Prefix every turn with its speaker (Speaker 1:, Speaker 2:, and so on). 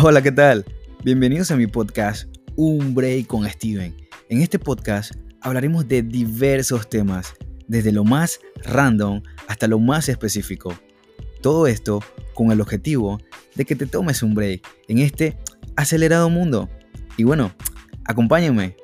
Speaker 1: Hola, ¿qué tal? Bienvenidos a mi podcast Un Break con Steven. En este podcast hablaremos de diversos temas, desde lo más random hasta lo más específico. Todo esto con el objetivo de que te tomes un break en este acelerado mundo. Y bueno, acompáñenme